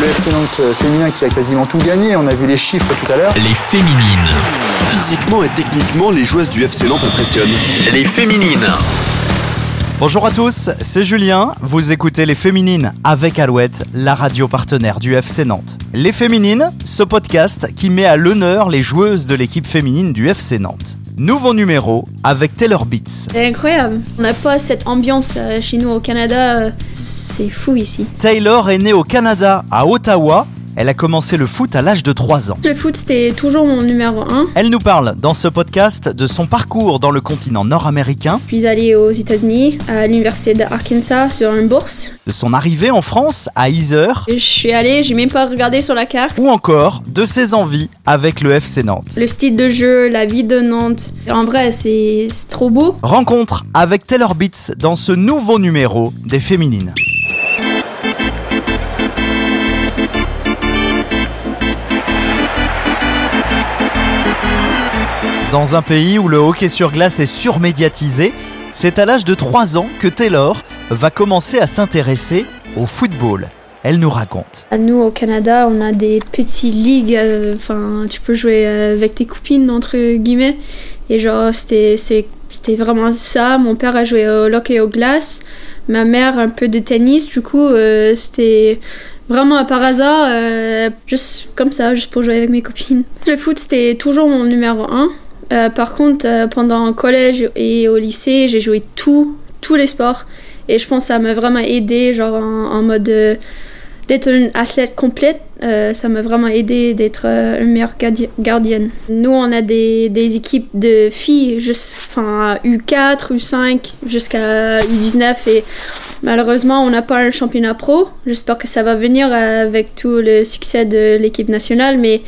le FC Nantes féminin qui a quasiment tout gagné. On a vu les chiffres tout à l'heure. Les féminines. Physiquement et techniquement, les joueuses du FC Nantes impressionnent. Les féminines. Bonjour à tous, c'est Julien. Vous écoutez Les Féminines avec Alouette, la radio partenaire du FC Nantes. Les Féminines, ce podcast qui met à l'honneur les joueuses de l'équipe féminine du FC Nantes. Nouveau numéro avec Taylor Beats. C'est incroyable. On n'a pas cette ambiance euh, chez nous au Canada. euh, C'est fou ici. Taylor est née au Canada, à Ottawa. Elle a commencé le foot à l'âge de 3 ans. Le foot, c'était toujours mon numéro un. Elle nous parle dans ce podcast de son parcours dans le continent nord-américain, Je suis allée aux États-Unis, à l'université d'Arkansas, sur une bourse. de son arrivée en France à Yzeure, Je suis allée, j'ai même pas regardé sur la carte. ou encore de ses envies avec le FC Nantes. Le style de jeu, la vie de Nantes. En vrai, c'est c'est trop beau. Rencontre avec Taylor Beats dans ce nouveau numéro des Féminines. Dans un pays où le hockey sur glace est surmédiatisé, c'est à l'âge de 3 ans que Taylor va commencer à s'intéresser au football. Elle nous raconte. Nous, au Canada, on a des petites ligues. euh, Enfin, tu peux jouer euh, avec tes copines, entre guillemets. Et genre, c'était c'était vraiment ça. Mon père a joué au hockey aux glaces. Ma mère, un peu de tennis. Du coup, euh, c'était vraiment par hasard, juste comme ça, juste pour jouer avec mes copines. Le foot, c'était toujours mon numéro un. Euh, par contre, euh, pendant le collège et au lycée, j'ai joué tout, tous les sports. Et je pense que ça m'a vraiment aidé, genre en, mode euh, d'être une athlète complète. Ça m'a vraiment aidé d'être une meilleure gardi- gardienne. Nous, on a des, des équipes de filles, enfin, U4, U5, jusqu'à U19. Et malheureusement, on n'a pas un championnat pro. J'espère que ça va venir avec tout le succès de l'équipe nationale. Mais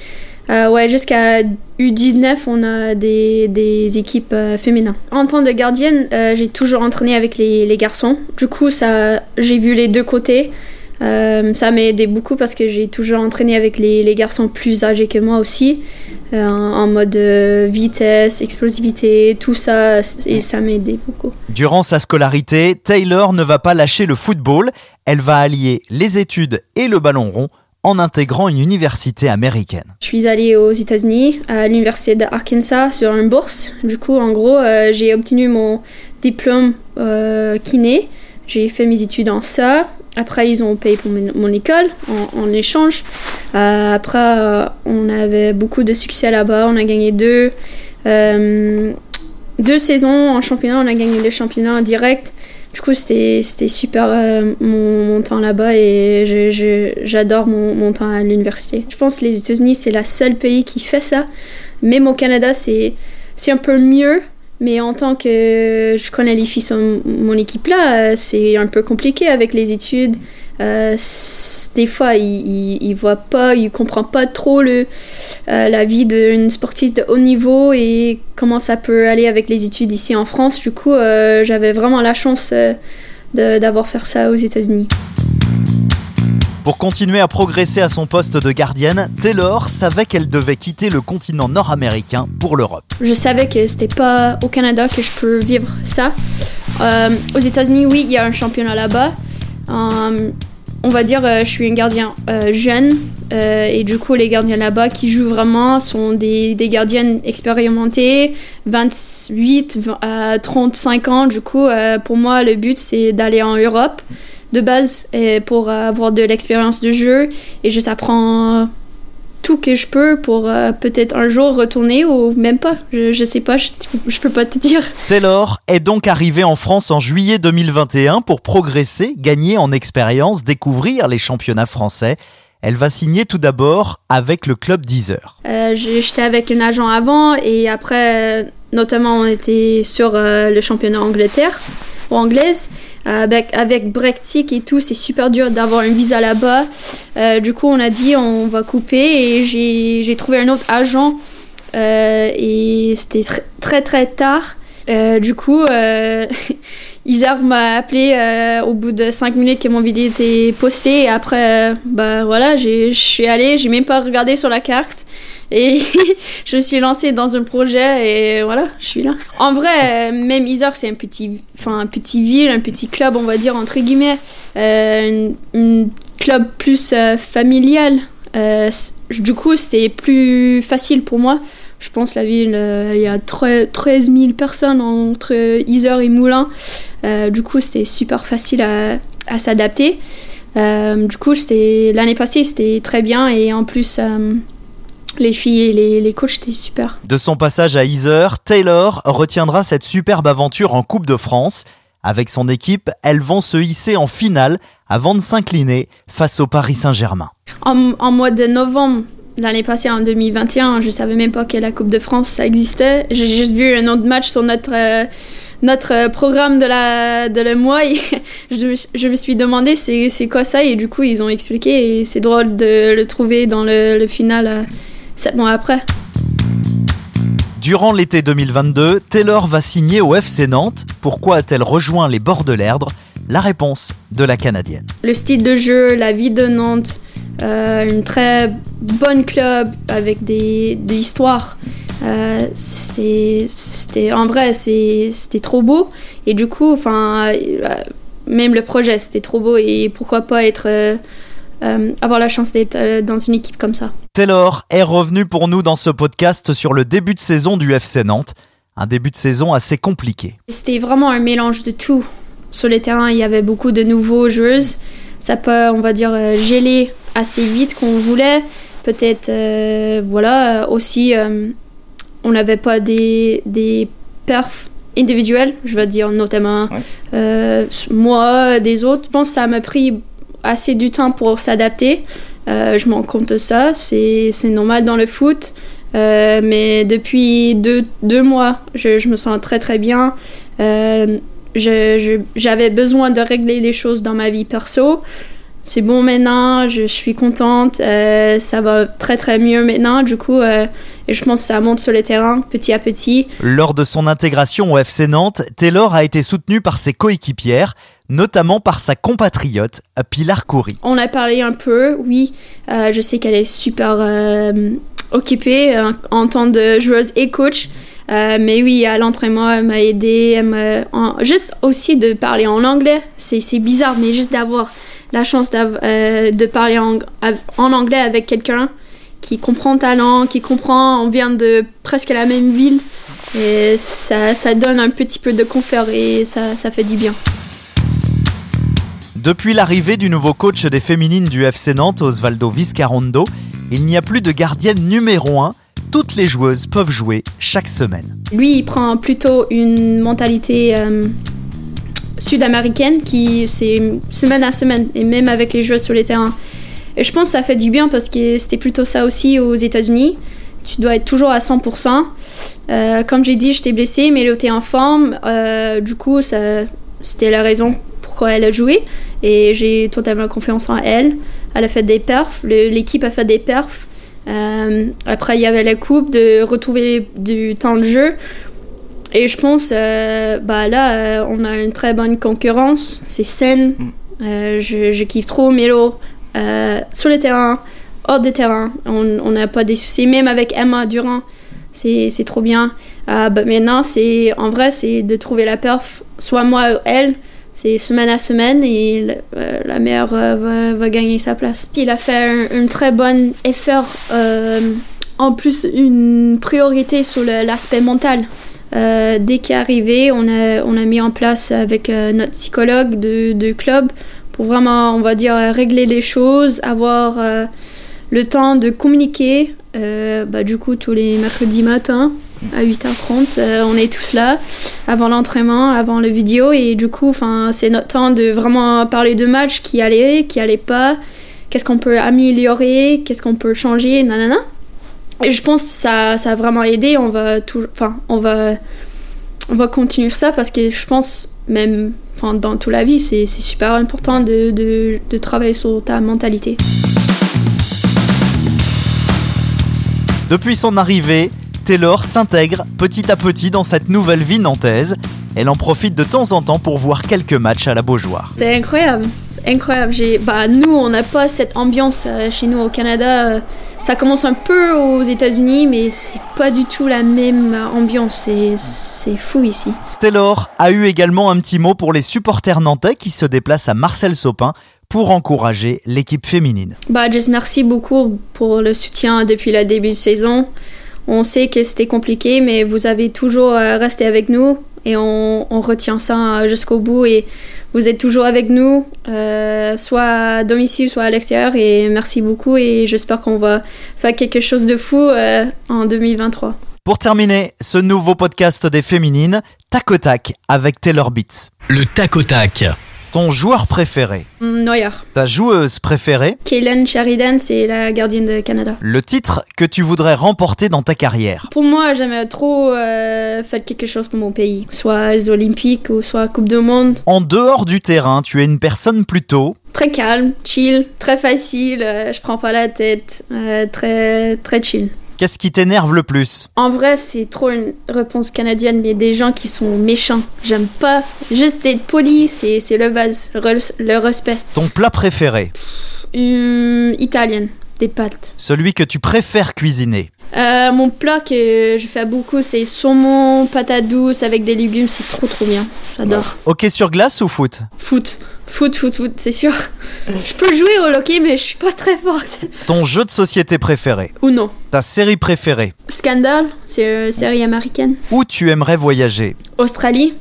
ouais, jusqu'à U19, on a des, des équipes euh, féminines. En tant que gardienne, euh, j'ai toujours entraîné avec les, les garçons. Du coup, ça, j'ai vu les deux côtés. Euh, ça m'a aidé beaucoup parce que j'ai toujours entraîné avec les, les garçons plus âgés que moi aussi, en, mode vitesse, explosivité, tout ça, et ça m'a aidé beaucoup. Durant sa scolarité, Taylor ne va pas lâcher le football, elle va allier les études et le ballon rond en intégrant une université américaine. Je suis allée aux États-Unis, à l'université d'Arkansas, sur une bourse. Du coup, en gros, euh, j'ai obtenu mon diplôme euh, kiné. J'ai fait mes études en ça. Après, ils ont payé pour mon, école en, échange. Euh, après, on avait beaucoup de succès là-bas. On a gagné deux, deux saisons en championnat. On a gagné le championnat en direct. Du coup, c'était super euh, mon, temps là-bas et j'adore mon, mon temps à l'université. Je pense que les États-Unis, c'est le seul pays qui fait ça. Même au Canada, c'est un peu mieux. Mais en tant que je connais les filles sur mon équipe là, euh, c'est un peu compliqué avec les études. Euh, des fois, ils, ils voient pas, ils comprennent pas trop le, euh, la vie d'une sportive de haut niveau et comment ça peut aller avec les études ici en France. Du coup, euh, j'avais vraiment la chance d'avoir fait ça aux États-Unis. Pour continuer à progresser à son poste de gardienne, Taylor savait qu'elle devait quitter le continent nord-américain pour l'Europe. Je savais que c'était pas au Canada que je peux vivre ça. Aux États-Unis, oui, il y a un championnat là-bas. On va dire, euh, je suis un gardien euh, jeune euh, et du coup, les gardiens là-bas qui jouent vraiment sont des, des gardiennes expérimentées, 28 à 35 ans. Du coup, pour moi, le but c'est d'aller en Europe de base pour avoir de l'expérience de jeu et juste apprendre tout que je peux pour euh, peut-être un jour retourner ou même pas. Je, je sais pas, je, je peux pas te dire. Taylor est donc arrivée en France en juillet 2021 pour progresser, gagner en expérience, découvrir les championnats français. Elle va signer tout d'abord avec le club d'Isère. Euh, je- J'étais avec un agent avant et après, euh, notamment, on était sur euh, le championnat Angleterre ou anglaise. Avec, avec Brexit et tout, c'est super dur d'avoir un visa là-bas. Euh, du coup, on a dit on va couper et j'ai trouvé un autre agent euh, et c'était tr- très très tard. Euh, du coup, Isar m'a appelé au bout de 5 minutes que mon vidéo était postée et après, bah voilà, je suis allée, j'ai même pas regardé sur la carte. Et je me suis lancée dans un projet et voilà, je suis là. En vrai, euh, même Isar, c'est un petit, enfin un petit ville, un petit club, on va dire entre guillemets, euh, une club plus euh, familial. Du coup, c'était plus facile pour moi. Je pense la ville, il y a tre- 13 000 personnes entre Isère et Moulins. Du coup, c'était super facile à, à s'adapter. Du coup, l'année passée, c'était très bien. Et en plus, les filles et les, les coachs, c'était super. De son passage à Isère, Taylor retiendra cette superbe aventure en Coupe de France. Avec son équipe, elles vont se hisser en finale avant de s'incliner face au Paris Saint-Germain. En, en mois de novembre l'année passée, en 2021, je savais même pas que la Coupe de France ça existait. J'ai juste vu un autre match sur notre euh, notre euh, programme de la de le mois et je, me, je me suis demandé c'est c'est quoi ça et du coup ils ont expliqué et c'est drôle de le trouver dans le, le final euh, sept mois après. Durant l'été 2022, Taylor va signer au FC Nantes. Pourquoi a-t-elle rejoint les bords de l'Erdre? La réponse de la Canadienne. le style de jeu, la vie de Nantes, euh, une très bonne club avec des, de l'histoire. Euh, c'était, en vrai, c'était trop beau. Et du coup, enfin, euh, même le projet, c'était trop beau. Et pourquoi pas être, avoir la chance d'être dans une équipe comme ça. Taylor est revenu pour nous dans ce podcast sur le début de saison du FC Nantes. Un début de saison assez compliqué. C'était vraiment un mélange de tout. Sur le terrain, il y avait beaucoup de nouveaux joueuses. Ça peut, on va dire, euh, geler assez vite qu'on voulait. Peut-être, euh, voilà, euh, aussi, euh, on n'avait pas des, des perfs individuels, je veux dire, notamment euh, moi, des autres. Je pense que ça m'a pris assez du temps pour s'adapter. Euh, je me rends compte ça. C'est normal dans le foot. Euh, mais depuis deux, mois, je, me sens très très bien. Euh, J'avais besoin de régler les choses dans ma vie perso. C'est bon maintenant, je, suis contente, ça va très très mieux maintenant. Du coup, et je pense que ça monte sur le terrain petit à petit. Lors de son intégration au FC Nantes, Taylor a été soutenu par ses coéquipières, notamment par sa compatriote Pilar Coury. On a parlé un peu, oui. Euh, je sais qu'elle est super euh, occupée euh, en tant de joueuse et coach. Mais oui, à l'entraînement, elle m'a aidé. Juste aussi de parler en anglais. C'est bizarre, mais juste d'avoir la chance de parler en, anglais avec quelqu'un qui comprend ta langue, qui comprend. On vient de presque la même ville. Et ça, donne un petit peu de confort et ça fait du bien. Depuis l'arrivée du nouveau coach des féminines du FC Nantes, Osvaldo Viscarondo, il n'y a plus de gardienne numéro 1. Toutes les joueuses peuvent jouer chaque semaine. Lui, il prend plutôt une mentalité euh, sud-américaine qui c'est semaine à semaine et même avec les joueurs sur les terrains. Et je pense que ça fait du bien parce que c'était plutôt ça aussi aux États-Unis. Tu dois être toujours à 100%. Euh, comme j'ai dit, j'étais blessée, mais elle était en forme. Euh, du coup, c'était la raison pourquoi elle a joué. Et j'ai totalement confiance en elle. Elle a fait des perfs. L'équipe a fait des perfs. Euh, après, il y avait la coupe de retrouver du temps de jeu. Et je pense, euh, bah là, euh, on a une très bonne concurrence. C'est saine. Euh, je, je kiffe trop Melo sur le terrain, hors des terrains. On n'a pas des soucis, même avec Emma Durand. C'est trop bien. Bah, maintenant, c'est en vrai, c'est de trouver la perf, soit moi ou elle. C'est semaine à semaine et euh, la meilleure euh, va, gagner sa place. Il a fait un, une très bonne effort, euh, en plus une priorité sur l'aspect mental. Dès qu'il est arrivé, on a, on a mis en place avec notre psychologue de, club pour vraiment, on va dire, régler les choses, avoir le temps de communiquer. Bah, du coup, tous les mercredis matins à 8h30, euh, on est tous là avant l'entraînement, avant le vidéo et du coup, c'est notre temps de vraiment parler de matchs qui allaient, qui allaient pas, qu'est-ce qu'on peut améliorer, qu'est-ce qu'on peut changer, nanana. Et je pense que ça, ça a vraiment aidé. On va enfin, on va, on va continuer ça parce que je pense même, dans toute la vie, c'est super important de, de travailler sur ta mentalité. Depuis son arrivée, Taylor s'intègre petit à petit dans cette nouvelle vie nantaise. Elle en profite de temps en temps pour voir quelques matchs à la Beaujoire. C'est incroyable, c'est incroyable. Bah, nous, on n'a pas cette ambiance euh, chez nous au Canada. Euh, ça commence un peu aux États-Unis, mais c'est pas du tout la même ambiance. C'est, c'est fou ici. Taylor a eu également un petit mot pour les supporters nantais qui se déplacent à Marcel Sopin pour encourager l'équipe féminine Bah, juste merci beaucoup pour le soutien depuis le début de saison. On sait que c'était compliqué, mais vous avez toujours euh, resté avec nous et on, on retient ça euh, jusqu'au bout. Et vous êtes toujours avec nous, euh, soit à domicile, soit à l'extérieur. Et merci beaucoup et j'espère qu'on va faire quelque chose de fou euh, en 2023. Pour terminer ce nouveau podcast des féminines, tac au tac avec Taylor Beats. Le tac au tac. Ton joueur préféré, Mm, Neuer. ta joueuse préférée, Kaylen Sheridan, c'est la gardienne de Canada. le titre que tu voudrais remporter dans ta carrière. Pour moi, j'aimerais trop euh, faire quelque chose pour mon pays, soit les Olympiques ou soit Coupe du Monde. En dehors du terrain, tu es une personne plutôt Très calme, chill, très facile, euh, je prends pas la tête, euh, très très chill. Qu'est-ce qui t'énerve le plus En vrai, c'est trop une réponse canadienne, mais des gens qui sont méchants, j'aime pas. Juste être poli, c'est c'est le base, le respect. Ton plat préféré Hum, italienne, des pâtes. Celui que tu préfères cuisiner Euh, mon plat que je fais beaucoup, c'est saumon, patates douces avec des légumes, c'est trop trop bien. J'adore. Hockey sur glace ou foot Foot, foot, foot, foot, c'est sûr. Je peux jouer au hockey, mais je suis pas très forte. Ton jeu de société préféré Ou non. Ta série préférée Scandal, c'est une série américaine. Où tu aimerais voyager Australie,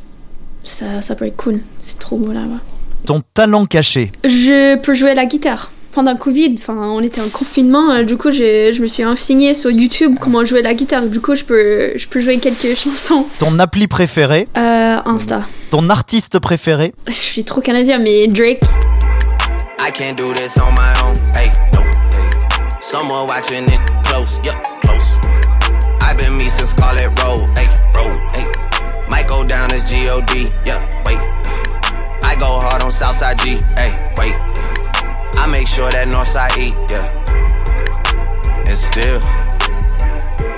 ça, ça peut être cool. C'est trop beau là-bas. Ton talent caché Je peux jouer la guitare. Pendant le Covid, enfin, on était en confinement, euh, du coup, je, je me suis enseigné sur YouTube comment jouer la guitare. Du coup, je peux, je peux jouer quelques chansons. Ton appli préféré Euh, Insta. Ton artiste préféré Je suis trop canadien, mais Drake, I can't do this on my own. Hey, no. Hey. Someone watching it close. Yup, close. I've been me since Scarlet Road. Hey, road. Hey. Might go down as G-O-D. Yup, wait. I go hard on Southside G. Hey, wait.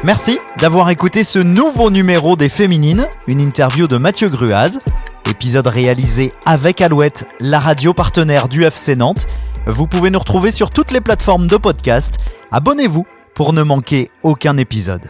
Merci d'avoir écouté ce nouveau numéro des Féminines, une interview de Mathieu Gruaz, épisode réalisé avec Alouette, la radio partenaire du FC Nantes. Vous pouvez nous retrouver sur toutes les plateformes de podcast. Abonnez-vous pour ne manquer aucun épisode.